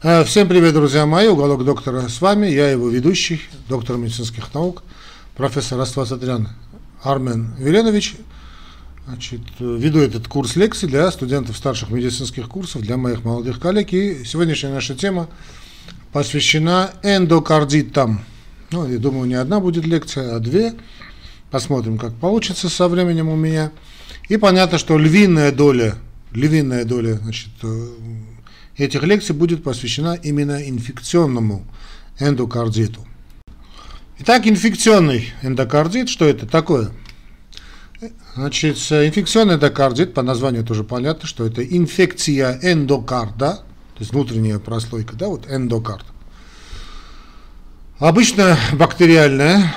Э, всем привет, друзья мои, уголок доктора с вами, я его ведущий, доктор медицинских наук, профессор Аствасатрян Армен Веленович. Значит, веду этот курс лекций для студентов старших медицинских курсов, для моих молодых коллег. И сегодняшняя наша тема посвящена эндокардитам. Ну, я думаю, не одна будет лекция, а две. Посмотрим, как получится со временем у меня. И понятно, что львиная доля, львиная доля значит, э, этих лекций будет посвящена именно инфекционному эндокардиту. Итак, инфекционный эндокардит, что это такое? Значит, инфекционный эндокардит, по названию тоже понятно, что это инфекция эндокарда, то есть внутренняя прослойка, да, вот эндокард. Обычно бактериальная,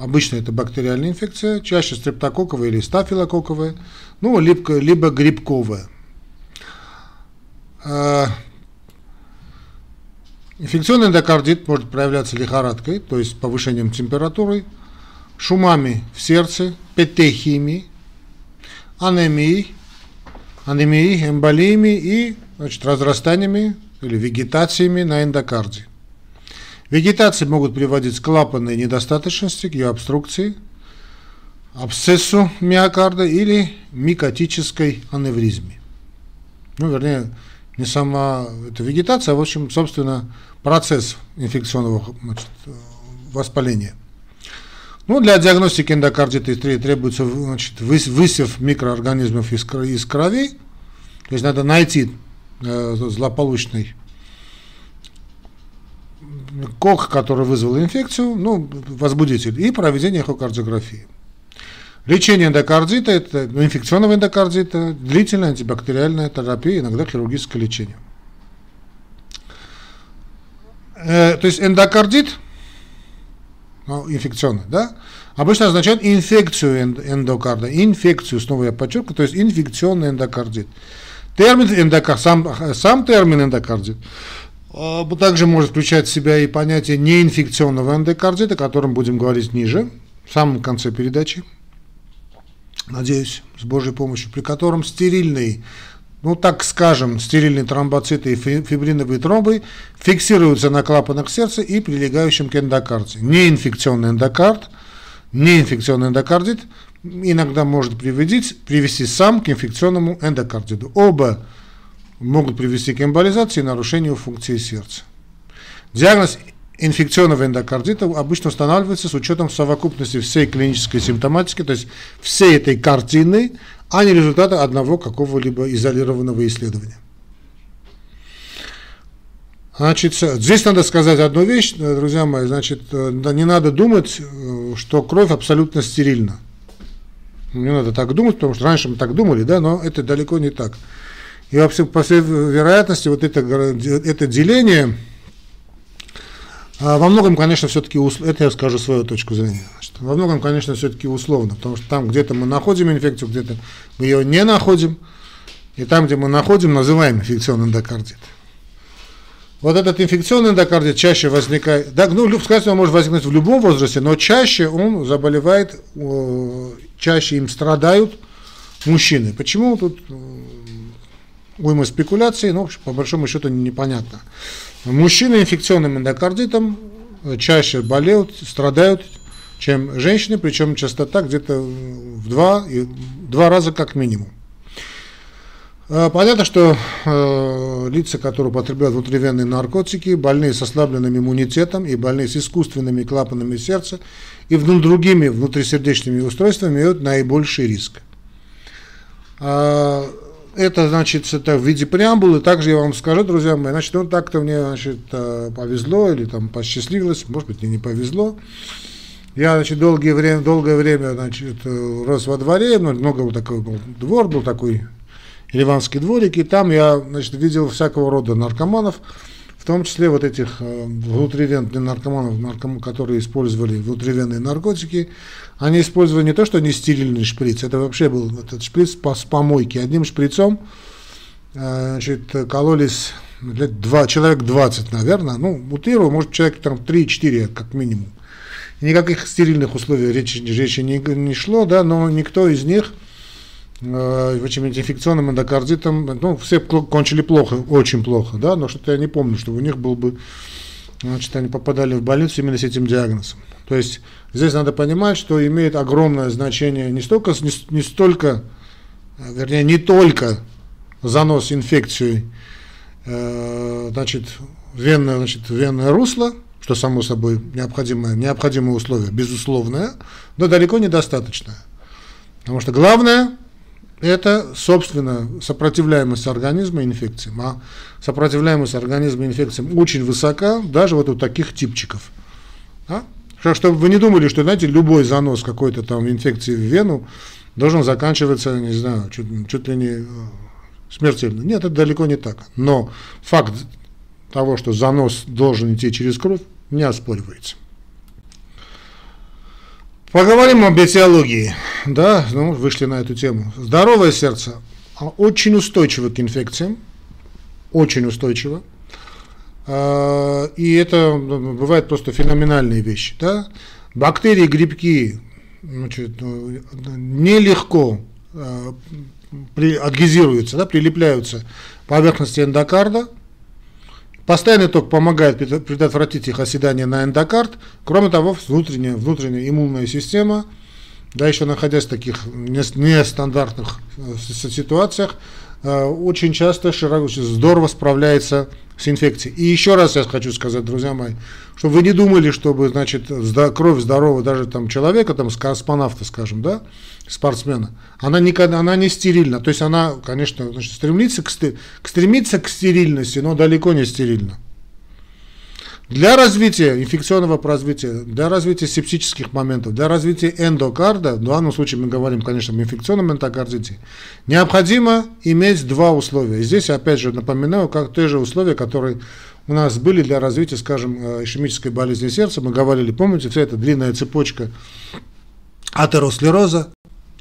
обычно это бактериальная инфекция, чаще стрептококковая или стафилококковая, ну, либо, либо грибковая. А, инфекционный эндокардит может проявляться лихорадкой, то есть повышением температуры, шумами в сердце, петехиями, анемией, анемией, эмболиями и значит, разрастаниями или вегетациями на эндокарде. Вегетации могут приводить к клапанной недостаточности, к ее обструкции, абсцессу миокарда или микотической аневризме. Ну, вернее, не сама эта вегетация, а, в общем, собственно, процесс инфекционного значит, воспаления. Ну, для диагностики эндокардита требуется значит, высев микроорганизмов из, из крови, то есть надо найти э, злополучный кок, который вызвал инфекцию, ну, возбудитель, и проведение эхокардиографии. Лечение эндокардита, это ну, инфекционного эндокардита, длительная антибактериальная терапия, иногда хирургическое лечение. Э, то есть эндокардит, ну, инфекционный, да, обычно означает инфекцию эндокарда, инфекцию, снова я подчеркиваю, то есть инфекционный эндокардит. Термин эндокард, сам, сам термин эндокардит а, также может включать в себя и понятие неинфекционного эндокардита, о котором будем говорить ниже, в самом конце передачи надеюсь, с Божьей помощью, при котором стерильный, ну так скажем, стерильные тромбоциты и фибриновые тромбы фиксируются на клапанах сердца и прилегающем к эндокарде. Неинфекционный эндокард, неинфекционный эндокардит иногда может привести, привести сам к инфекционному эндокардиту. Оба могут привести к эмболизации и нарушению функции сердца. Диагноз инфекционного эндокардита обычно устанавливается с учетом совокупности всей клинической симптоматики, то есть всей этой картины, а не результата одного какого-либо изолированного исследования. Значит, здесь надо сказать одну вещь, друзья мои, значит, не надо думать, что кровь абсолютно стерильна. Не надо так думать, потому что раньше мы так думали, да, но это далеко не так. И вообще, по всей вероятности, вот это, это деление во многом, конечно, все-таки, это я скажу свою точку зрения, значит, во многом, конечно, все-таки условно, потому что там где-то мы находим инфекцию, где-то мы ее не находим, и там, где мы находим, называем инфекционный эндокардит. Вот этот инфекционный эндокардит чаще возникает, да, ну, сказать, он может возникнуть в любом возрасте, но чаще он заболевает, чаще им страдают мужчины. Почему тут уйма спекуляций, но по большому счету непонятно. Мужчины инфекционным эндокардитом чаще болеют, страдают, чем женщины, причем частота где-то в два, два раза как минимум. А, понятно, что э, лица, которые употребляют внутривенные наркотики, больные с ослабленным иммунитетом и больные с искусственными клапанами сердца и другими внутрисердечными устройствами имеют наибольший риск. Это, значит, это в виде преамбулы. Также я вам скажу, друзья мои, значит, ну так-то мне, значит, э, повезло или там посчастливилось, может быть, мне не повезло. Я, значит, долгое время, долгое время, значит, э, рос во дворе, ну, много был такой был двор, был такой ливанский дворик, и там я, значит, видел всякого рода наркоманов, в том числе вот этих э, внутривенных наркоманов, нарком, которые использовали внутривенные наркотики, они использовали не то, что не стерильный шприц, это вообще был этот шприц с помойки. Одним шприцом э, значит, кололись лет два, человек 20, наверное, ну, утрирую, может, человек там 3-4 как минимум. Никаких стерильных условий речи, речи не, не шло, да, но никто из них э, чем-нибудь инфекционным эндокардитом, ну, все кончили плохо, очень плохо, да, но что-то я не помню, чтобы у них был бы, значит, они попадали в больницу именно с этим диагнозом. То есть здесь надо понимать, что имеет огромное значение не столько, не, не столько, вернее, не только занос инфекцией, э, значит, венное, значит, венное русло, что само собой необходимое, необходимое условие, безусловное, но далеко недостаточное. Потому что главное – это, собственно, сопротивляемость организма инфекциям. А сопротивляемость организма инфекциям очень высока, даже вот у таких типчиков. Чтобы вы не думали, что, знаете, любой занос какой-то там инфекции в вену должен заканчиваться, не знаю, чуть, чуть ли не э, смертельно. Нет, это далеко не так. Но факт того, что занос должен идти через кровь, не оспоривается. Поговорим об этиологии. Да, ну, вышли на эту тему. Здоровое сердце очень устойчиво к инфекциям, очень устойчиво. А, и это ну, бывает просто феноменальные вещи. Да? Бактерии, грибки значит, ну, нелегко а, адгезируются, да, прилепляются к поверхности эндокарда. Постоянный ток помогает предотвратить их оседание на эндокард. Кроме того, внутренняя, внутренняя иммунная система, да, еще находясь в таких нестандартных э, ситуациях, э, очень часто широко, здорово справляется с инфекцией. И еще раз я хочу сказать, друзья мои, чтобы вы не думали, чтобы, значит, кровь здорового даже там человека, там, космонавта, скажем, да, спортсмена, она никогда, она не стерильна. То есть она, конечно, значит, стремится к, стремится к стерильности, но далеко не стерильна. Для развития инфекционного развития, для развития септических моментов, для развития эндокарда, в данном случае мы говорим, конечно, об инфекционном эндокардите, необходимо иметь два условия. И здесь, опять же, напоминаю, как те же условия, которые у нас были для развития, скажем, э, ишемической болезни сердца. Мы говорили, помните, вся эта длинная цепочка атеросклероза,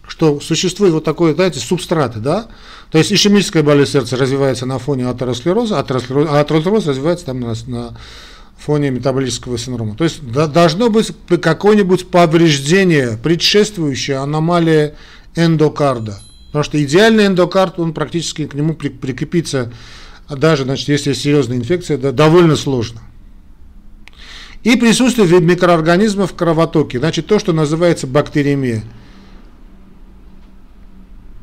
что существует вот такой, знаете, субстраты, да? То есть ишемическая болезнь сердца развивается на фоне атеросклероза, атеросклероз, а атеросклероз развивается там на, на фоне метаболического синдрома. То есть должно быть какое-нибудь повреждение, предшествующее аномалии эндокарда. Потому что идеальный эндокард, он практически к нему прикрепиться, даже значит, если серьезная инфекция, да, довольно сложно. И присутствие микроорганизмов в кровотоке, значит то, что называется бактериемия.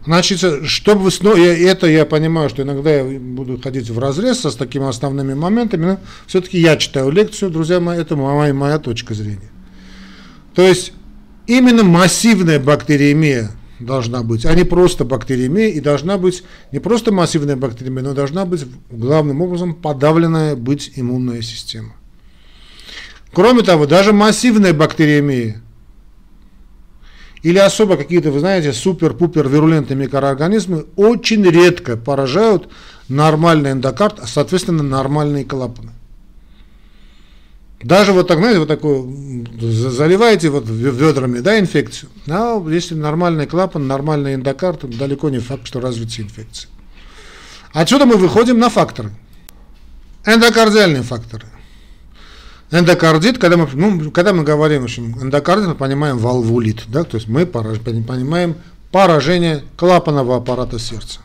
Значит, чтобы я, это я понимаю, что иногда я буду ходить в разрез с такими основными моментами, но все-таки я читаю лекцию, друзья мои, это моя, моя точка зрения. То есть именно массивная бактериемия должна быть, а не просто бактериемия, и должна быть не просто массивная бактериемия, но должна быть главным образом подавленная быть иммунная система. Кроме того, даже массивная бактериемия или особо какие-то, вы знаете, супер-пупер вирулентные микроорганизмы очень редко поражают нормальный эндокард, а соответственно нормальные клапаны. Даже вот так, знаете, вот такой, заливаете вот ведрами, да, инфекцию, а если нормальный клапан, нормальный эндокард, далеко не факт, что развится инфекция. Отсюда мы выходим на факторы. Эндокардиальные факторы. Эндокардит, когда мы, ну, когда мы говорим, в общем, эндокардит, мы понимаем валвулит, да, то есть мы понимаем поражение клапанного аппарата сердца.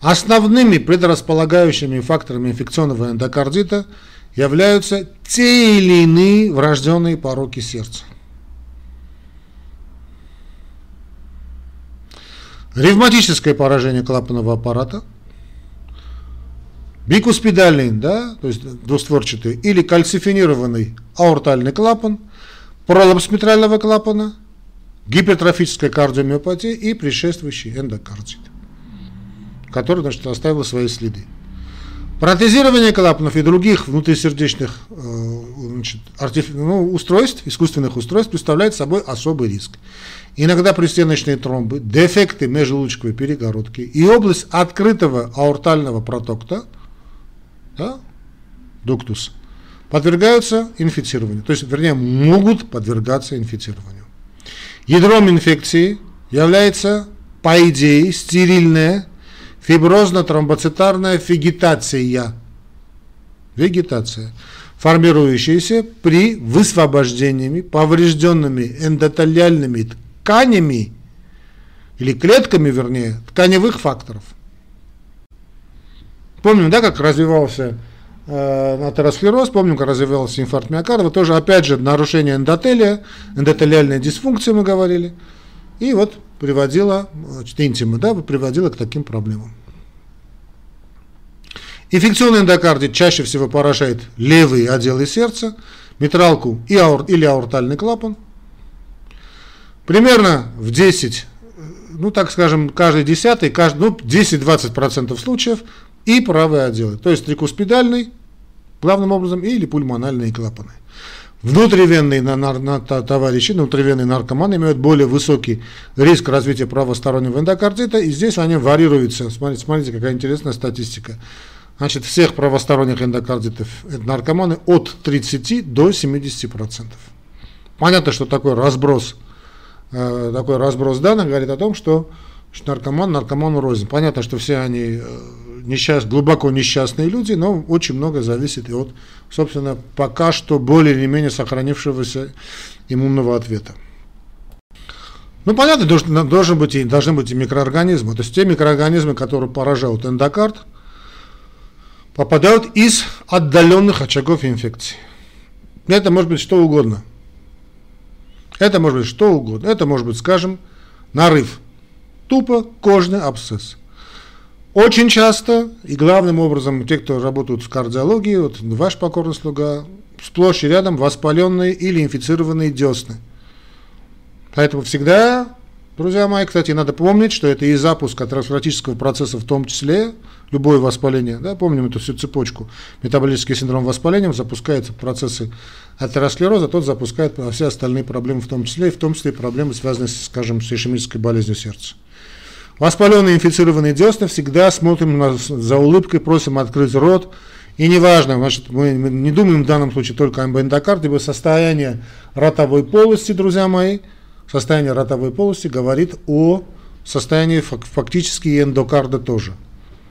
Основными предрасполагающими факторами инфекционного эндокардита являются те или иные врожденные пороки сердца. Ревматическое поражение клапанного аппарата – бикуспидальный, да, то есть двустворчатый, или кальцифинированный аортальный клапан, пролапс митрального клапана, гипертрофическая кардиомиопатия и предшествующий эндокардит, который значит, оставил свои следы. Протезирование клапанов и других внутрисердечных э, значит, артиф... ну, устройств, искусственных устройств представляет собой особый риск. Иногда пристеночные тромбы, дефекты межжелудочковой перегородки и область открытого аортального протокта – да, дуктус, подвергаются инфицированию, то есть, вернее, могут подвергаться инфицированию. Ядром инфекции является, по идее, стерильная фиброзно-тромбоцитарная вегетация. Вегетация, формирующаяся при высвобождениями поврежденными эндотелиальными тканями или клетками, вернее, тканевых факторов. Помним, да, как развивался э, атеросклероз, помним, как развивался инфаркт миокарда, тоже, опять же, нарушение эндотелия, эндотелиальная дисфункция, мы говорили, и вот приводила, значит, интима, да, приводила к таким проблемам. Инфекционный эндокардит чаще всего поражает левые отделы сердца, митралку и аур, или аортальный клапан. Примерно в 10, ну так скажем, каждый десятый, каждый, ну 10-20% случаев и правые отделы, то есть трикуспидальный, главным образом, или пульмональные клапаны. Внутривенные на, на, на, товарищи, внутривенные наркоманы имеют более высокий риск развития правостороннего эндокардита, и здесь они варьируются. Смотрите, смотрите какая интересная статистика. Значит, всех правосторонних эндокардитов наркоманы от 30 до 70%. Понятно, что такой разброс, э, такой разброс данных говорит о том, что наркоман наркоману рознь. Понятно, что все они э, несчаст, глубоко несчастные люди, но очень много зависит и от, собственно, пока что более или менее сохранившегося иммунного ответа. Ну, понятно, должен, должен быть и, должны быть и микроорганизмы. То есть те микроорганизмы, которые поражают эндокард, попадают из отдаленных очагов инфекции. Это может быть что угодно. Это может быть что угодно. Это может быть, скажем, нарыв. Тупо кожный абсцесс. Очень часто, и главным образом, те, кто работают в кардиологии, вот ваш покорный слуга, сплошь и рядом воспаленные или инфицированные десны. Поэтому всегда, друзья мои, кстати, надо помнить, что это и запуск атеросклеротического процесса в том числе, любое воспаление, да, помним эту всю цепочку, метаболический синдром воспаления, запускается процессы атеросклероза, тот запускает все остальные проблемы в том числе, и в том числе проблемы, связанные, скажем, с ишемической болезнью сердца. Воспаленные инфицированные десны всегда смотрим на, за улыбкой, просим открыть рот. И неважно, значит, мы, не думаем в данном случае только об эндокарде, ибо состояние ротовой полости, друзья мои, состояние ротовой полости говорит о состоянии фактически эндокарда тоже.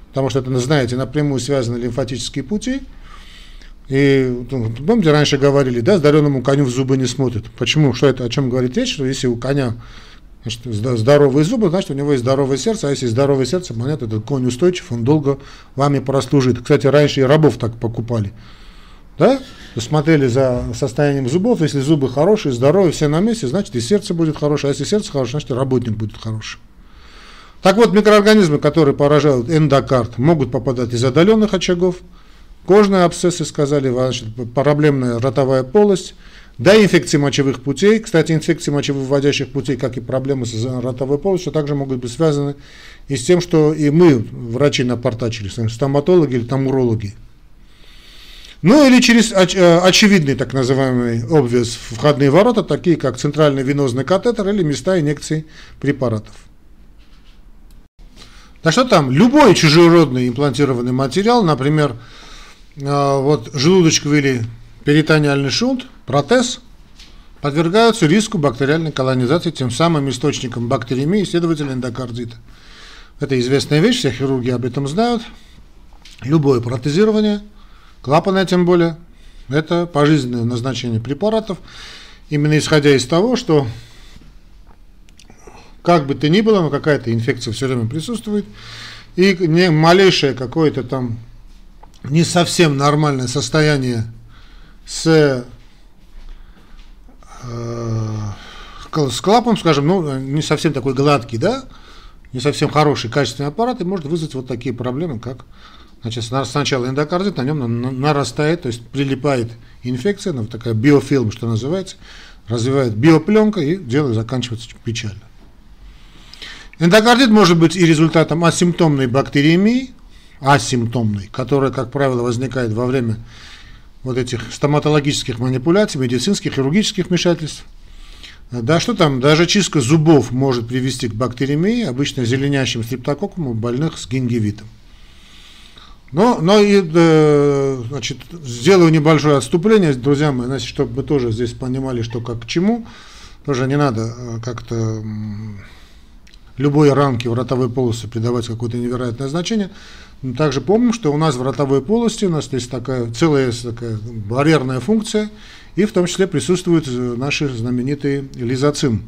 Потому что это, знаете, напрямую связаны лимфатические пути. И ну, помните, раньше говорили, да, здоровому коню в зубы не смотрят. Почему? Что это, о чем говорит речь? Что если у коня Значит, здоровые зубы, значит, у него есть здоровое сердце, а если здоровое сердце, понятно, этот конь устойчив, он долго вами прослужит. Кстати, раньше и рабов так покупали. Да? Смотрели за состоянием зубов, если зубы хорошие, здоровые, все на месте, значит и сердце будет хорошее, а если сердце хорошее, значит и работник будет хороший. Так вот, микроорганизмы, которые поражают эндокард, могут попадать из отдаленных очагов, кожные абсцессы, сказали, значит, проблемная ротовая полость, да, инфекции мочевых путей. Кстати, инфекции мочевыводящих путей, как и проблемы с ротовой полостью, также могут быть связаны и с тем, что и мы, врачи, напортачили, стоматологи или там урологи. Ну или через оч, э, очевидные так называемые obvious входные ворота, такие как центральный венозный катетер или места инъекций препаратов. Да что там, любой чужеродный имплантированный материал, например, э, вот желудочковый или перитониальный шунт, протез, подвергаются риску бактериальной колонизации, тем самым источником бактеремии и, следовательно, эндокардита. Это известная вещь, все хирурги об этом знают. Любое протезирование, клапанное тем более, это пожизненное назначение препаратов, именно исходя из того, что как бы то ни было, но какая-то инфекция все время присутствует, и не малейшее какое-то там не совсем нормальное состояние с, с клапом, скажем, ну, не совсем такой гладкий, да, не совсем хороший, качественный аппарат, и может вызвать вот такие проблемы, как значит, сначала эндокардит, на нем нарастает, то есть прилипает инфекция, ну, такая биофильм, что называется, развивает биопленка, и дело заканчивается печально. Эндокардит может быть и результатом асимптомной бактериемии, асимптомной, которая, как правило, возникает во время вот этих стоматологических манипуляций, медицинских, хирургических вмешательств. Да, что там, даже чистка зубов может привести к бактеремии, обычно зеленящим стрептококком у больных с гингивитом. Но, но и, э, значит, сделаю небольшое отступление, друзья мои, значит, чтобы мы тоже здесь понимали, что как к чему. Тоже не надо э, как-то любой рамки в ротовой полости придавать какое-то невероятное значение. Также помним, что у нас в ротовой полости у нас есть такая целая такая барьерная функция, и в том числе присутствуют наши знаменитые лизоцим.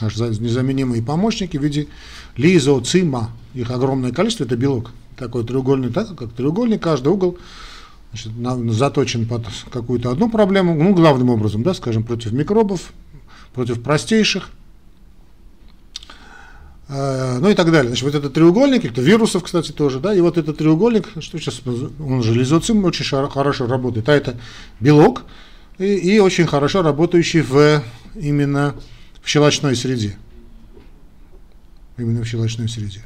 наши незаменимые помощники в виде лизоцима. Их огромное количество, это белок. Такой треугольный, так, как треугольник, каждый угол значит, заточен под какую-то одну проблему, ну, главным образом, да, скажем, против микробов, против простейших, э, ну и так далее. Значит, вот этот треугольник, это вирусов, кстати, тоже, да, и вот этот треугольник, что сейчас, он же лизоцим, очень хорошо работает, а это белок, и, и очень хорошо работающий в именно в щелочной среде. Именно в щелочной среде.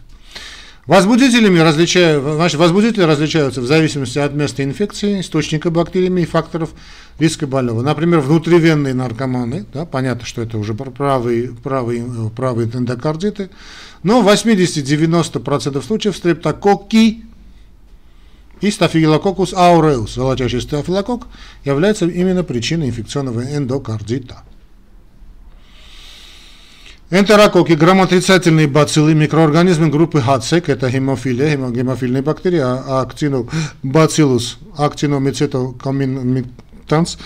Возбудителями различаю, значит, возбудители различаются в зависимости от места инфекции, источника бактериями и факторов риска больного. Например, внутривенные наркоманы, да, понятно, что это уже правые, правые, правые эндокардиты, но в 80-90% случаев стрептококки и стафилококус ауреус, золотящий стафилококк, является именно причиной инфекционного эндокардита. Энтерококки, грамотрицательные бациллы, микроорганизмы группы ХАЦЕК, это гемофилия, гемофильные бактерии, а актинобациллус, актиномицетокоминтанс,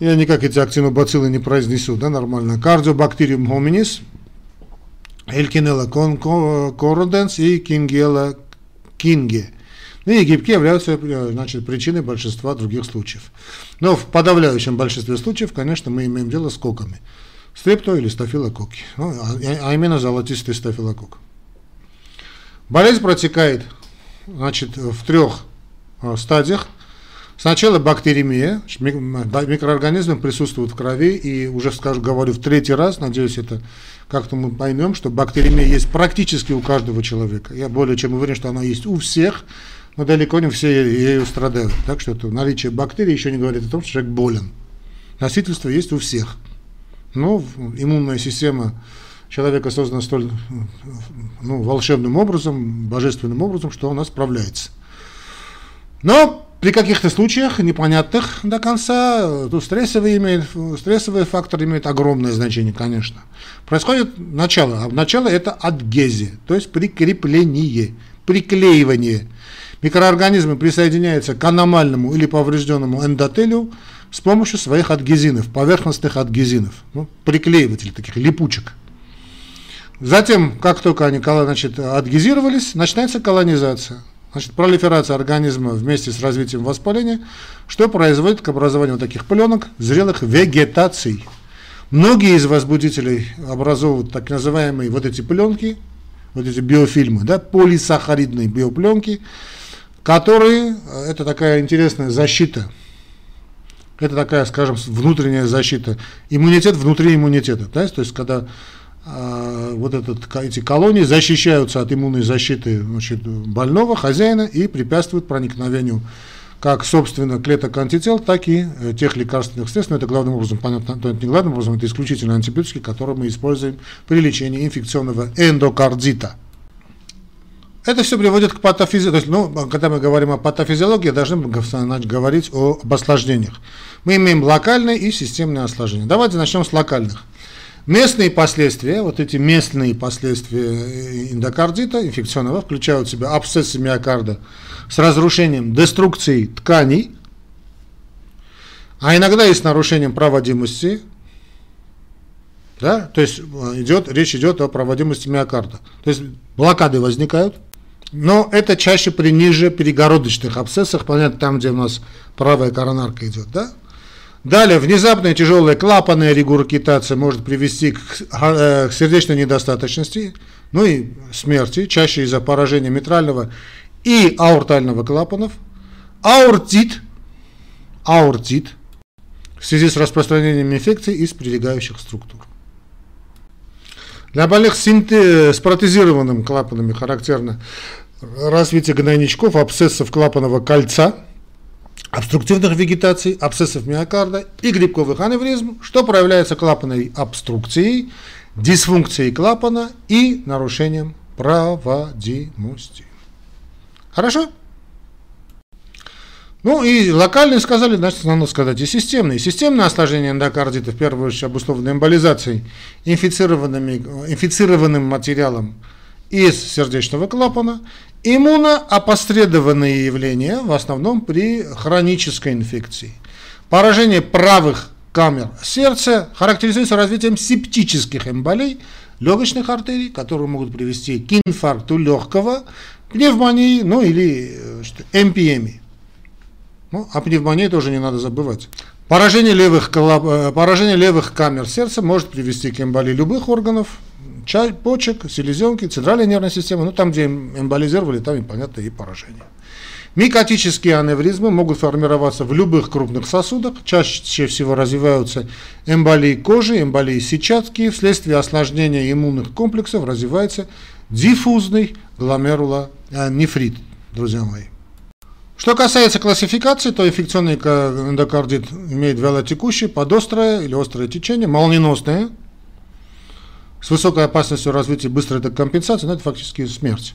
я никак эти актинобациллы не произнесу, да, нормально. Кардиобактериум хоминис, Элькинелла короденс и Кингела кинге. Ну и гибки являются значит, причиной большинства других случаев. Но в подавляющем большинстве случаев, конечно, мы имеем дело с коками стрепто или стафилококки, ну, а, а именно золотистый стафилококк. Болезнь протекает значит, в трех а, стадиях. Сначала бактеремия, микроорганизмы присутствуют в крови, и уже скажу, говорю в третий раз, надеюсь, это как-то мы поймем, что бактеремия есть практически у каждого человека. Я более чем уверен, что она есть у всех, но далеко не все ею страдают. Так что это наличие бактерий еще не говорит о том, что человек болен. Носительство есть у всех. Но иммунная система человека создана столь ну, волшебным образом, божественным образом, что она справляется. Но при каких-то случаях, непонятных до конца, тут стрессовый, имеет, стрессовый фактор имеет огромное значение, конечно. Происходит начало, а начало это адгезия, то есть прикрепление, приклеивание. Микроорганизмы присоединяются к аномальному или поврежденному эндотелию, с помощью своих адгезинов, поверхностных адгезинов, ну, приклеивателей таких, липучек. Затем, как только они значит, адгезировались, начинается колонизация. Значит, пролиферация организма вместе с развитием воспаления, что производит к образованию таких пленок зрелых вегетаций. Многие из возбудителей образовывают так называемые вот эти пленки, вот эти биофильмы, да, полисахаридные биопленки, которые, это такая интересная защита это такая, скажем, внутренняя защита. Иммунитет внутри иммунитета. Да? То есть, когда э, вот этот, эти колонии защищаются от иммунной защиты значит, больного, хозяина и препятствуют проникновению как, собственно, клеток антител, так и э, тех лекарственных средств. Но это главным образом, понятно, то это не главным образом, это исключительно антибиотики, которые мы используем при лечении инфекционного эндокардита. Это все приводит к патофизиологии. Ну, когда мы говорим о патофизиологии, должны говорить о, об осложнениях. Мы имеем локальные и системные осложнения. Давайте начнем с локальных. Местные последствия, вот эти местные последствия эндокардита инфекционного включают в себя абсцессы миокарда с разрушением, деструкцией тканей, а иногда и с нарушением проводимости, да, то есть э, идет, речь идет о проводимости миокарда. То есть блокады возникают, но это чаще при ниже перегородочных абсцессах, понятно, там, где у нас правая коронарка идет, да? Далее, внезапная тяжелая клапанная регургитация может привести к, э, к сердечной недостаточности, ну и смерти, чаще из-за поражения митрального и аортального клапанов. Аортит, аортит в связи с распространением инфекции из прилегающих структур. Для больных с протезированным клапанами характерно развитие гнойничков, абсцессов клапанного кольца, обструктивных вегетаций, абсцессов миокарда и грибковых аневризм, что проявляется клапанной обструкцией, дисфункцией клапана и нарушением проводимости. Хорошо? Ну и локальные сказали, значит, надо сказать и системные. Системное осложнение эндокардита, в первую очередь, обусловлено эмболизацией, инфицированными, инфицированным материалом из сердечного клапана, иммуноопосредованные явления, в основном при хронической инфекции. Поражение правых камер сердца характеризуется развитием септических эмболий легочных артерий, которые могут привести к инфаркту легкого, пневмонии, ну или э, МПМи. Ну, о пневмонии тоже не надо забывать. Поражение левых, э, поражение левых камер сердца может привести к эмболии любых органов, почек, селезенки, центральной нервной системы. Ну, там, где эмболизировали, там, понятно, и поражение. Микотические аневризмы могут формироваться в любых крупных сосудах, чаще всего развиваются эмболии кожи, эмболии сетчатки, вследствие осложнения иммунных комплексов развивается диффузный гломерулонефрит, друзья мои. Что касается классификации, то инфекционный эндокардит имеет вялотекущее, подострое или острое течение, молниеносное, с высокой опасностью развития быстрой декомпенсации, но это фактически смерть.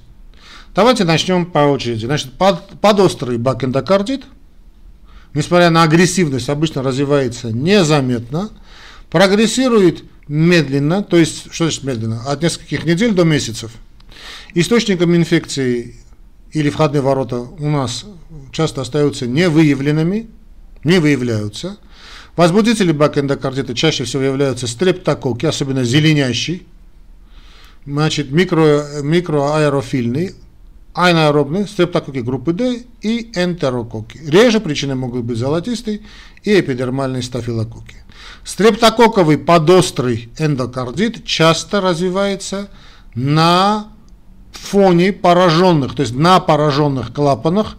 Давайте начнем по очереди. Значит, под, подострый бакэндокардит, несмотря на агрессивность, обычно развивается незаметно, прогрессирует медленно, то есть, что значит медленно? От нескольких недель до месяцев. Источником инфекции или входные ворота у нас часто остаются невыявленными, не выявляются. Возбудители бакэндокардита чаще всего являются стрептококки, особенно зеленящий, значит, микро, микроаэрофильный, анаэробный, стрептококки группы D и энтерококки. Реже причины могут быть золотистый и эпидермальный стафилококки. Стрептококковый подострый эндокардит часто развивается на фоне пораженных, то есть на пораженных клапанах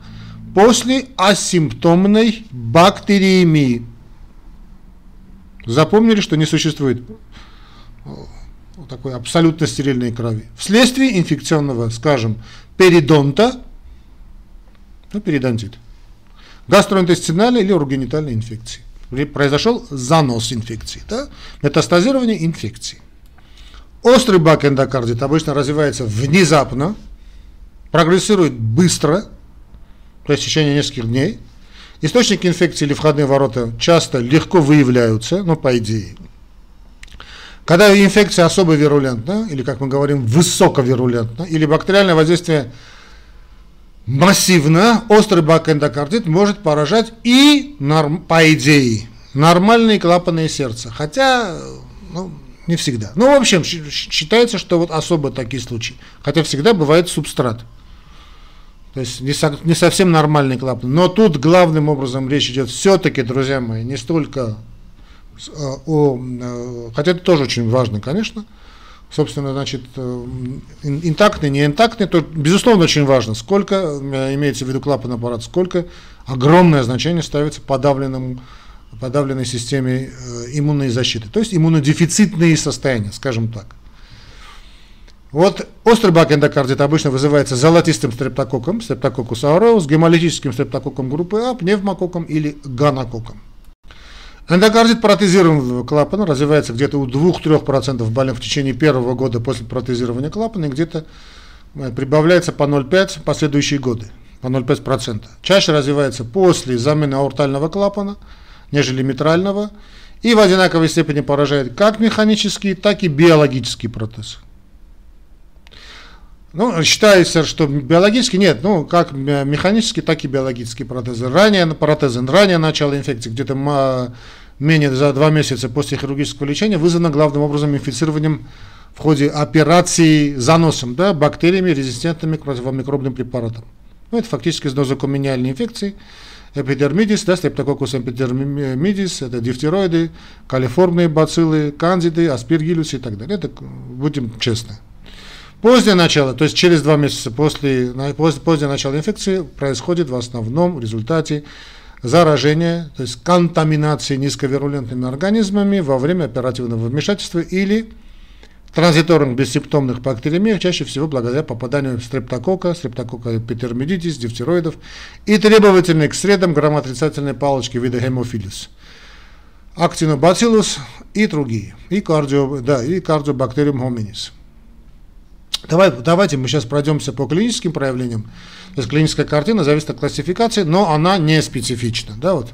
после асимптомной бактериемии. Запомнили, что не существует э, такой абсолютно стерильной крови. Вследствие инфекционного, скажем, перидонта, ну, перидонтит, гастроинтестинальной или урогенитальной инфекции. Произошел занос инфекции, да? метастазирование инфекции. Острый бак эндокардит обычно развивается внезапно, прогрессирует быстро, то есть в течение нескольких дней. Источники инфекции или входные ворота часто легко выявляются, ну, по идее. Когда инфекция особо вирулентна, или, как мы говорим, высоковирулентна, или бактериальное воздействие массивно, острый бак эндокардит может поражать и, по идее, нормальные клапанные сердца. Хотя, ну, не всегда. Ну, в общем, считается, что вот особо такие случаи. Хотя всегда бывает субстрат. То есть не, со, не совсем нормальный клапан. Но тут главным образом речь идет все-таки, друзья мои, не столько о, о... Э, хотя это тоже очень важно, конечно. Собственно, значит, э, интактный, не интактный, то, безусловно, очень важно, сколько, э, имеется в виду клапан аппарат, сколько огромное значение ставится подавленному подавленной системе э, иммунной защиты, то есть иммунодефицитные состояния, скажем так. Вот острый бак эндокардит обычно вызывается золотистым стрептококком, стрептококкус ауреус, гемолитическим стрептококком группы А, пневмококком или ганококком. Эндокардит протезированного клапана развивается где-то у 2-3% больных в течение первого года после протезирования клапана и где-то э, прибавляется по 0,5 в последующие годы, по 0,5%. Чаще развивается после замены аортального клапана – нежели митрального, и в одинаковой степени поражает как механический, так и биологический протез. Ну, считается, что биологический нет, ну, как механический, так и биологический протезы. Ранее протезы, ранее начало инфекции, где-то менее за два месяца после хирургического лечения, вызвано главным образом инфицированием в ходе операции заносом, да, бактериями, резистентными к противомикробным препаратам. Ну, это фактически нозокомениальные инфекции, эпидермидис, да, стрептококус эпидермидис, это дифтероиды, калиформные бациллы, кандиды, аспиргиллюс и так далее. Это, будем честны. Позднее начало, то есть через два месяца после, после позднее начало инфекции происходит в основном в результате заражения, то есть контаминации низковирулентными организмами во время оперативного вмешательства или транзиторных бессимптомных бактериемиях чаще всего благодаря попаданию стрептокока, стрептокока петермидитис, дифтероидов и требовательной к средам грамотрицательной палочки вида гемофилис, актинобациллус и другие, и, кардио, да, и кардиобактериум хоминис. Давай, давайте мы сейчас пройдемся по клиническим проявлениям. То есть клиническая картина зависит от классификации, но она не специфична. Да, вот.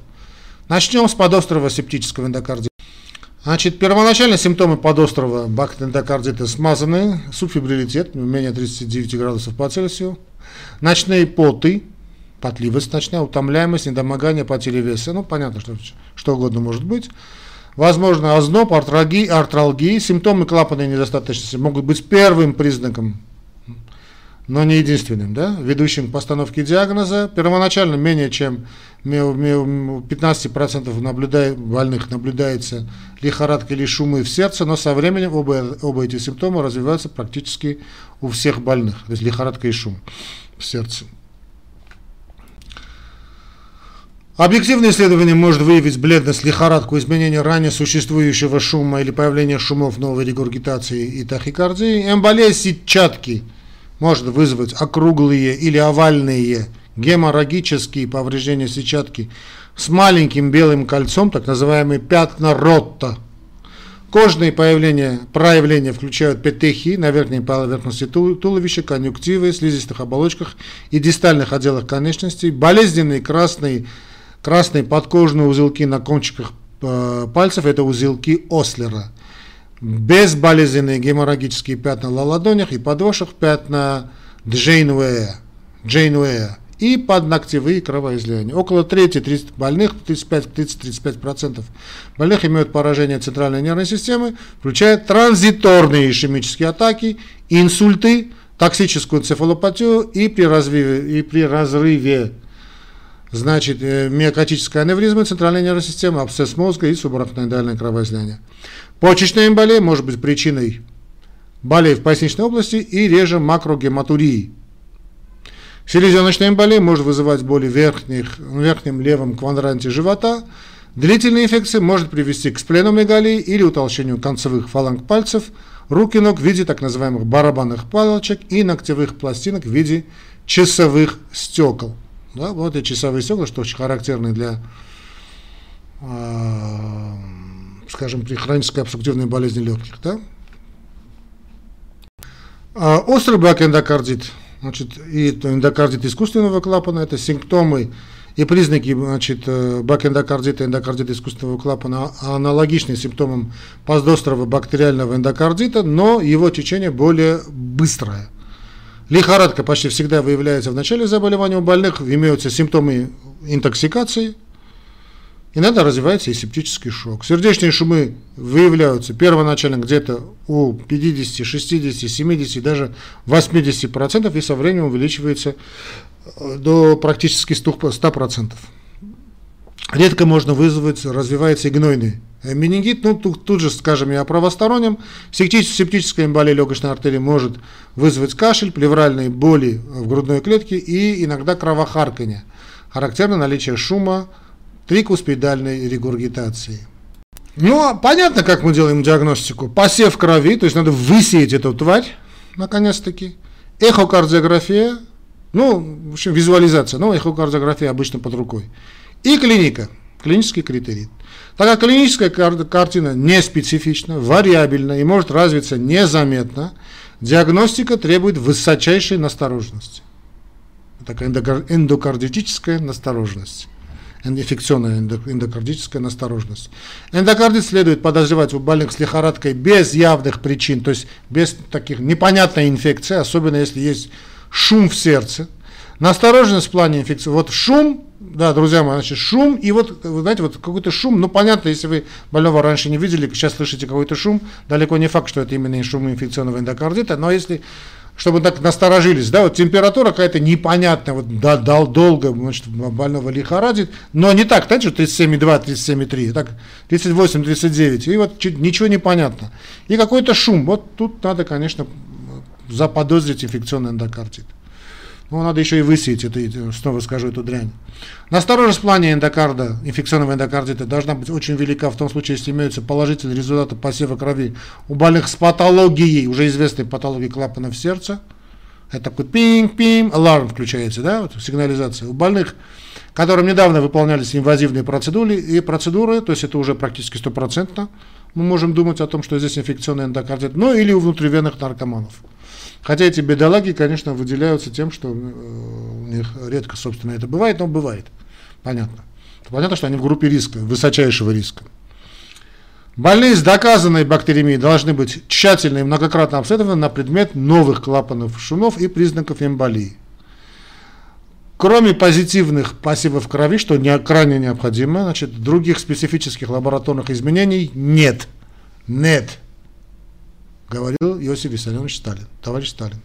Начнем с подострого септического эндокардита. Значит, первоначально симптомы подострого бактендокардита смазанные, субфибрилитет, менее 39 градусов по Цельсию, ночные поты, потливость ночная, утомляемость, недомогание, потеря веса, ну, понятно, что что угодно может быть, Возможно, озноб, артралгии, артралгии, симптомы клапанной недостаточности могут быть первым признаком, но не единственным, да, ведущим к постановке диагноза. Первоначально менее чем у 15% наблюдает, больных наблюдается лихорадка или шумы в сердце, но со временем оба, оба эти симптома развиваются практически у всех больных, то есть лихорадка и шум в сердце. Объективное исследование может выявить бледность, лихорадку, изменение ранее существующего шума или появление шумов новой регургитации и тахикардии. Эмболия сетчатки может вызвать округлые или овальные геморрагические повреждения сетчатки с маленьким белым кольцом, так называемые пятна Ротта. Кожные появления, проявления включают петехи на верхней поверхности туловища, конъюнктивы, слизистых оболочках и дистальных отделах конечностей, болезненные красные Красные подкожные узелки на кончиках э, пальцев – это узелки Ослера. Безболезненные геморрагические пятна на ладонях и подошвах – пятна Джейнуэя. Джейнуэя и подногтевые кровоизлияния. Около трети 30 больных, 35-35% больных имеют поражение центральной нервной системы, включая транзиторные ишемические атаки, инсульты, токсическую энцефалопатию и при, развиве, и при разрыве значит, э, миокотическая аневризма центральной нервной системы, абсцесс мозга и субарахноидальное кровоизлияние. Почечная эмболия может быть причиной болей в поясничной области и реже макрогематурии. Селезеночная эмболия может вызывать боли в верхних, верхнем левом квадранте живота. Длительная инфекция может привести к спленомегалии или утолщению концевых фаланг пальцев, рук и ног в виде так называемых барабанных палочек и ногтевых пластинок в виде часовых стекол. Да, вот эти часовые стекла, что очень характерны для, э, скажем, при хронической обструктивной болезни легких. Да? А острый бакэндокардит, значит, и эндокардит искусственного клапана, это симптомы и признаки значит, э, бакэндокардита, эндокардита искусственного клапана аналогичны симптомам поздострого бактериального эндокардита, но его течение более быстрое. Лихорадка почти всегда выявляется в начале заболевания у больных, имеются симптомы интоксикации, иногда развивается и септический шок. Сердечные шумы выявляются первоначально где-то у 50, 60, 70, даже 80% и со временем увеличивается э, до практически 100%. Редко можно вызвать, развивается и гнойный Э, менингит, ну тут, тут же скажем и о правостороннем. Септическая эмболия легочной артерии может вызвать кашель, плевральные боли в грудной клетке и иногда кровохарканье. Характерно наличие шума, трикуспидальной регургитации. Ну, а понятно, как мы делаем диагностику. Посев крови, то есть надо высеять эту тварь, наконец-таки. Эхокардиография, ну, в общем, визуализация, но эхокардиография обычно под рукой. И клиника, клинический критерий. Так как клиническая картина не специфична, вариабельна и может развиться незаметно, диагностика требует высочайшей настороженности. Такая эндокардитическая настороженность. Инфекционная эндокардическая настороженность. Эндокардит следует подозревать у больных с лихорадкой без явных причин, то есть без таких непонятной инфекции, особенно если есть шум в сердце. Настороженность в плане инфекции. Вот шум да, друзья мои, значит, шум, и вот, вы знаете, вот какой-то шум, ну, понятно, если вы больного раньше не видели, сейчас слышите какой-то шум, далеко не факт, что это именно шум инфекционного эндокардита, но если, чтобы так насторожились, да, вот температура какая-то непонятная, вот да, дал долго, значит, больного лихорадит, но не так, знаете, 37,2, 37,3, так, 38, 39, и вот ничего не понятно. И какой-то шум, вот тут надо, конечно, заподозрить инфекционный эндокардит. Ну, надо еще и высеять это, снова скажу, эту дрянь. Настороженность в плане эндокарда, инфекционного эндокардита должна быть очень велика в том случае, если имеются положительные результаты посева крови у больных с патологией, уже известной патологией клапанов сердца. Это такой пинг-пинг, аларм включается, да, вот, сигнализация. У больных, которым недавно выполнялись инвазивные процедуры, и процедуры, то есть это уже практически стопроцентно, мы можем думать о том, что здесь инфекционный эндокардит, ну или у внутривенных наркоманов. Хотя эти бедолаги, конечно, выделяются тем, что э, у них редко, собственно, это бывает, но бывает. Понятно. Понятно, что они в группе риска, высочайшего риска. Больные с доказанной бактериемией должны быть тщательно и многократно обследованы на предмет новых клапанов шумов и признаков эмболии. Кроме позитивных пассивов крови, что не, крайне необходимо, значит, других специфических лабораторных изменений нет. Нет. Говорил Иосиф Виссарионович Сталин, товарищ Сталин.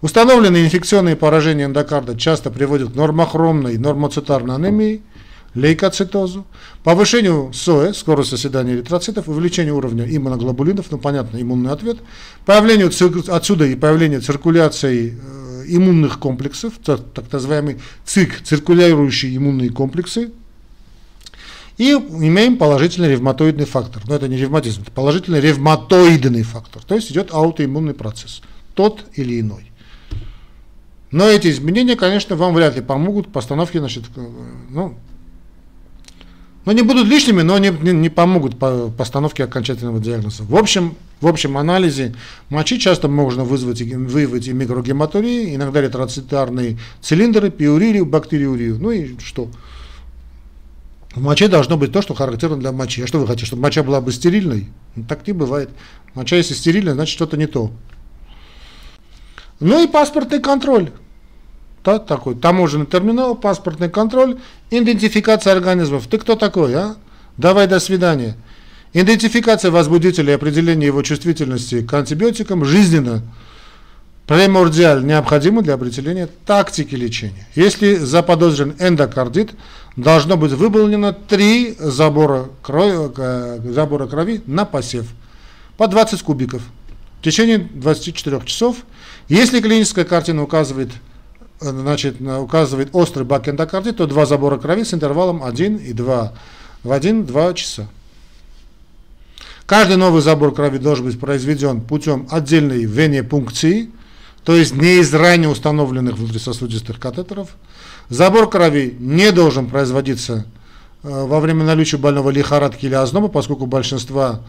Установленные инфекционные поражения эндокарда часто приводят к нормохромной нормоцитарной анемии, лейкоцитозу, повышению СОЭ, скорости оседания эритроцитов, увеличению уровня иммуноглобулинов, ну понятно, иммунный ответ, появлению отсюда и появление циркуляции э, иммунных комплексов, так называемый ЦИК, циркулирующие иммунные комплексы, и имеем положительный ревматоидный фактор. Но это не ревматизм, это положительный ревматоидный фактор. То есть идет аутоиммунный процесс, тот или иной. Но эти изменения, конечно, вам вряд ли помогут постановке, значит, э, ну, ну, не будут лишними, но не, не, не помогут по постановке окончательного диагноза. В общем, в общем анализе мочи часто можно вызвать, выявить и микрогематурии, иногда ретроцитарные цилиндры, пиуририю, бактериурию. Ну и что? В моче должно быть то, что характерно для мочи. А что вы хотите, чтобы моча была бы стерильной? Ну, так не бывает. Моча, если стерильная, значит что-то не то. Ну и паспортный контроль. Да, такой таможенный терминал, паспортный контроль, идентификация организмов. Ты кто такой, а? Давай до свидания. Идентификация возбудителя и определение его чувствительности к антибиотикам жизненно примордиаль необходимо для определения тактики лечения. Если заподозрен эндокардит, должно быть выполнено три забора крови, э, забора крови на посев по 20 кубиков в течение 24 часов. Если клиническая картина указывает, э, значит, указывает острый бак эндокардит, то два забора крови с интервалом 1 и 2 в 1-2 часа. Каждый новый забор крови должен быть произведен путем отдельной венепункции, то есть не из ранее установленных внутрисосудистых катетеров. Забор крови не должен производиться э, во время наличия больного лихорадки или озноба, поскольку большинство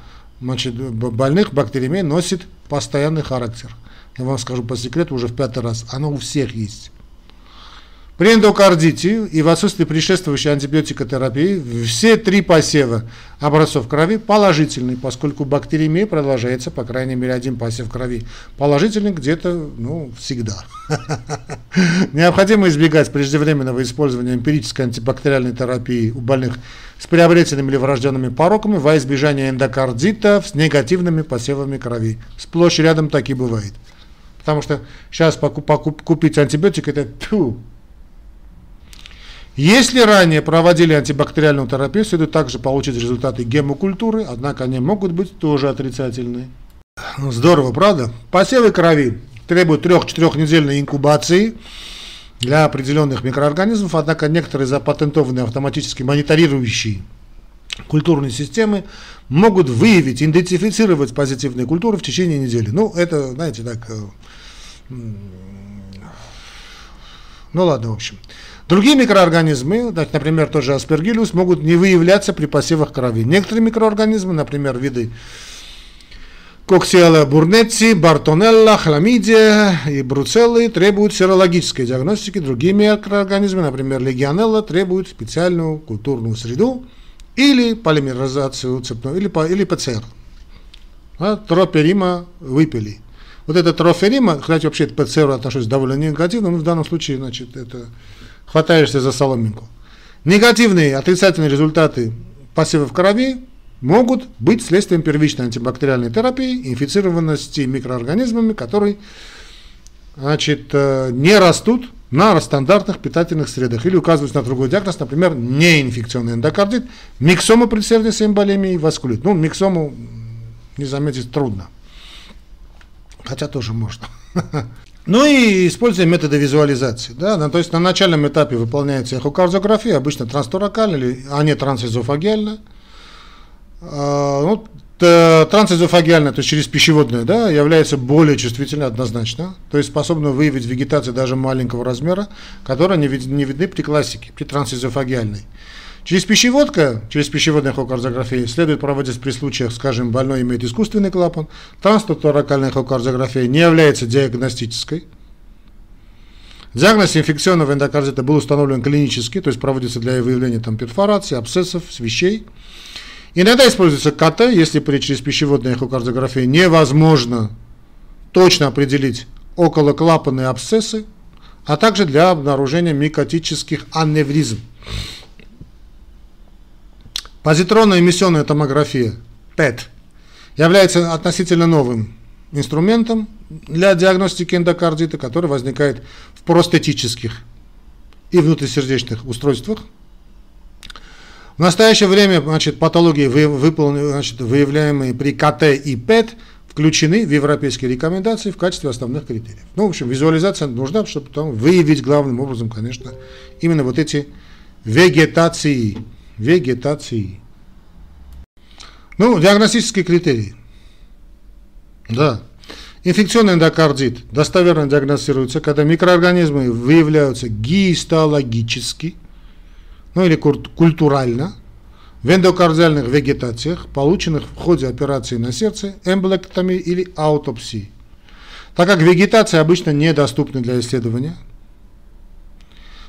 значит, больных бактериями носит постоянный характер. Я вам скажу по секрету уже в пятый раз, оно у всех есть. При эндокардите и в отсутствии предшествующей антибиотикотерапии все три посева образцов крови положительные, поскольку бактериемия продолжается, по крайней мере, один посев крови положительный где-то, ну, всегда. Необходимо избегать преждевременного использования эмпирической антибактериальной терапии у больных с приобретенными или врожденными пороками во избежание эндокардита с негативными посевами крови. Сплошь рядом так и бывает. Потому что сейчас покуп, покуп, купить антибиотик это тьфу, если ранее проводили антибактериальную терапию, следует также получить результаты гемокультуры, однако они могут быть тоже отрицательные. Здорово, правда? Посевы крови требуют 3-4 недельной инкубации для определенных микроорганизмов, однако некоторые запатентованные автоматически мониторирующие культурные системы могут выявить, идентифицировать позитивные культуры в течение недели. Ну, это, знаете, так... Э, ну ладно, в общем. Другие микроорганизмы, например, тот же аспергиллюс, могут не выявляться при посевах крови. Некоторые микроорганизмы, например, виды Коксиала бурнетси, бартонелла, хламидия и бруцеллы требуют серологической диагностики. Другие микроорганизмы, например, легионелла, требуют специальную культурную среду или полимеризацию цепной, или, или ПЦР. А, троперима выпили. Вот это троферима, кстати, вообще к ПЦР отношусь довольно негативно, но в данном случае, значит, это хватаешься за соломинку. Негативные, отрицательные результаты посевов крови могут быть следствием первичной антибактериальной терапии, инфицированности микроорганизмами, которые значит, э, не растут на стандартных питательных средах или указывают на другой диагноз, например, неинфекционный эндокардит, миксома предсердия с эмболемией, васкулит. Ну, миксому не заметить трудно, хотя тоже можно. Ну и используя методы визуализации. Да? То есть на начальном этапе выполняется эхокардиография, обычно трансторакальная, а не трансэзофагиальная. А, ну, трансэзофагиальная, то есть через пищеводную, да, является более чувствительной однозначно, то есть способна выявить вегетацию даже маленького размера, которая не, вид, не видны при классике, при трансэзофагиальной. Через пищеводка, через пищеводную эхокардиографию следует проводить при случаях, скажем, больной имеет искусственный клапан, трансторакальная эхокардиография не является диагностической. Диагноз инфекционного эндокардита был установлен клинически, то есть проводится для выявления там, перфорации, абсцессов, свещей. Иногда используется КТ, если при через пищеводной невозможно точно определить околоклапанные абсцессы, а также для обнаружения микотических аневризм. Позитронная эмиссионная томография ПЭТ является относительно новым инструментом для диагностики эндокардита, который возникает в простатических и внутрисердечных устройствах. В настоящее время значит, патологии, значит, выявляемые при КТ и ПЭТ, включены в европейские рекомендации в качестве основных критериев. Ну, в общем, визуализация нужна, чтобы потом выявить главным образом, конечно, именно вот эти вегетации. Вегетации. Ну, диагностические критерии. Да. Инфекционный эндокардит достоверно диагностируется, когда микроорганизмы выявляются гистологически, ну или культурально, в эндокардиальных вегетациях, полученных в ходе операции на сердце, эмболектомии или аутопсии. Так как вегетация обычно недоступна для исследования,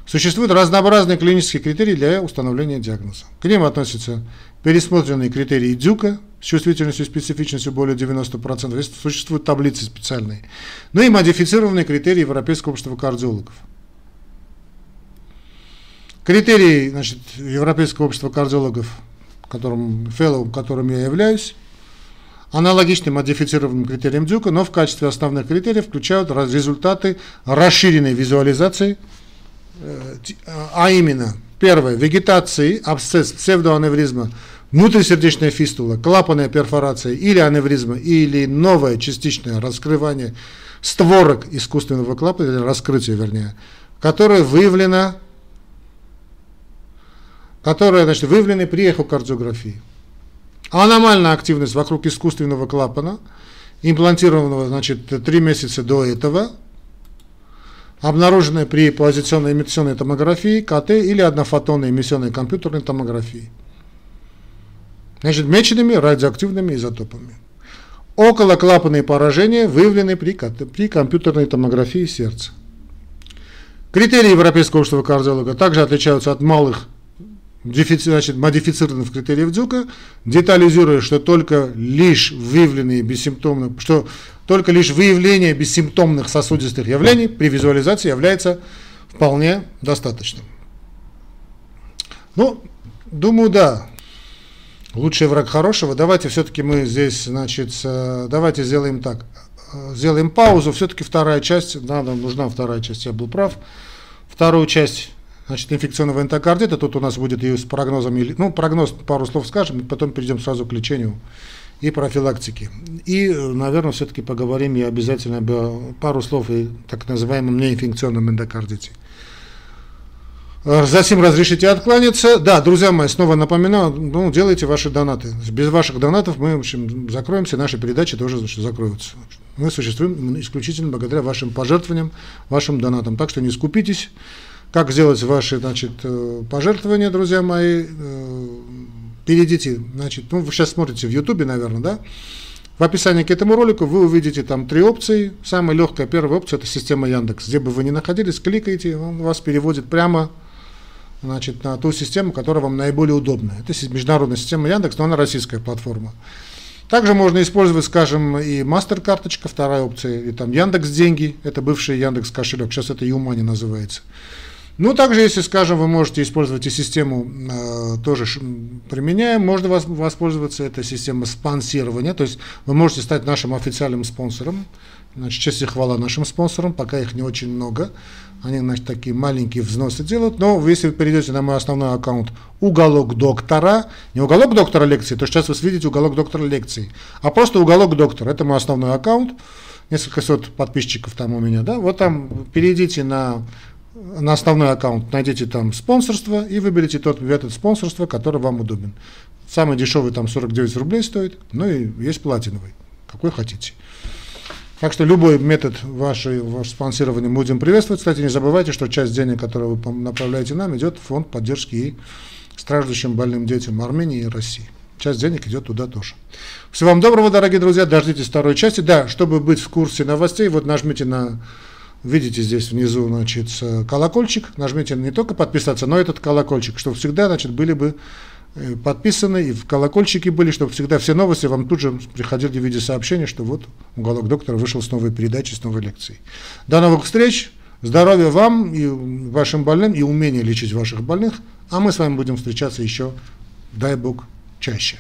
существуют разнообразные клинические критерии для установления диагноза. К ним относятся пересмотренные критерии Дюка с чувствительностью и специфичностью более 90%, здесь существуют таблицы специальные, ну и модифицированные критерии Европейского общества кардиологов. Критерии значит, Европейского общества кардиологов, которым, fellow, которым я являюсь, аналогичны модифицированным критериям Дюка, но в качестве основных критериев включают результаты расширенной визуализации, а именно, первое, вегетации, абсцесс, псевдоаневризма, внутрисердечная фистула, клапанная перфорация или аневризма, или новое частичное раскрывание створок искусственного клапана, или раскрытие вернее, которое выявлено которые значит, выявлены при эхокардиографии. Аномальная активность вокруг искусственного клапана, имплантированного значит, 3 месяца до этого, обнаруженная при позиционной эмиссионной томографии, КТ или однофотонной эмиссионной компьютерной томографии. Значит, меченными радиоактивными изотопами. Околоклапанные поражения выявлены при, при компьютерной томографии сердца. Критерии Европейского общества кардиолога также отличаются от малых значит, модифицированных критериев Дюка, детализируя, что только лишь выявленные бессимптомные, что только лишь выявление бессимптомных сосудистых явлений при визуализации является вполне достаточным. Ну, думаю, да. Лучший враг хорошего. Давайте все-таки мы здесь, значит, давайте сделаем так. Сделаем паузу. Все-таки вторая часть, надо, нужна вторая часть, я был прав. Вторую часть значит, инфекционного энтокардита. Тут у нас будет и с прогнозом, ну, прогноз пару слов скажем, потом перейдем сразу к лечению и профилактике. И, наверное, все-таки поговорим и обязательно пару слов и так называемом неинфекционном эндокардите. Затем разрешите откланяться. Да, друзья мои, снова напоминаю, ну, делайте ваши донаты. Без ваших донатов мы, в общем, закроемся, наши передачи тоже значит, закроются. Мы существуем исключительно благодаря вашим пожертвованиям, вашим донатам. Так что не скупитесь. Как сделать ваши значит, э, пожертвования, друзья мои? Перейдите, значит, ну, вы сейчас смотрите в Ютубе, наверное, да? В описании к этому ролику вы увидите там три опции. Самая легкая первая опция – это система Яндекс. Где бы вы ни находились, кликайте, он вас переводит прямо значит, на ту систему, которая вам наиболее удобна. Это международная система Яндекс, но она российская платформа. Также можно использовать, скажем, и мастер-карточка, вторая опция, и там Яндекс деньги, это бывший Яндекс кошелек, сейчас это Юмани называется. Ну, также, если, скажем, вы можете использовать и систему, э, тоже применяем, можно вас, воспользоваться этой системой спонсирования, то есть вы можете стать нашим официальным спонсором, значит, честь и хвала нашим спонсорам, пока их не очень много, они, значит, такие маленькие взносы делают, но если вы перейдете на мой основной аккаунт «Уголок доктора», не «Уголок доктора лекции», то сейчас вы видите «Уголок доктора лекций», а просто «Уголок доктора», это мой основной аккаунт, несколько сот подписчиков там у меня, да, вот там перейдите на на основной аккаунт найдите там спонсорство и выберите тот метод спонсорства, который вам удобен. Самый дешевый там 49 рублей стоит, ну и есть платиновый, какой хотите. Так что любой метод вашей, ваше спонсирования мы будем приветствовать. Кстати, не забывайте, что часть денег, которую вы направляете нам, идет в фонд поддержки и страждущим больным детям Армении и России. Часть денег идет туда тоже. Всего вам доброго, дорогие друзья. Дождитесь второй части. Да, чтобы быть в курсе новостей, вот нажмите на Видите здесь внизу, значит, колокольчик. Нажмите не только подписаться, но этот колокольчик, чтобы всегда, значит, были бы э, подписаны и в колокольчике были, чтобы всегда все новости вам тут же приходили в виде сообщения, что вот уголок доктора вышел с новой передачей, с новой лекцией. До новых встреч! Здоровья вам и вашим больным, и умения лечить ваших больных. А мы с вами будем встречаться еще, дай Бог, чаще.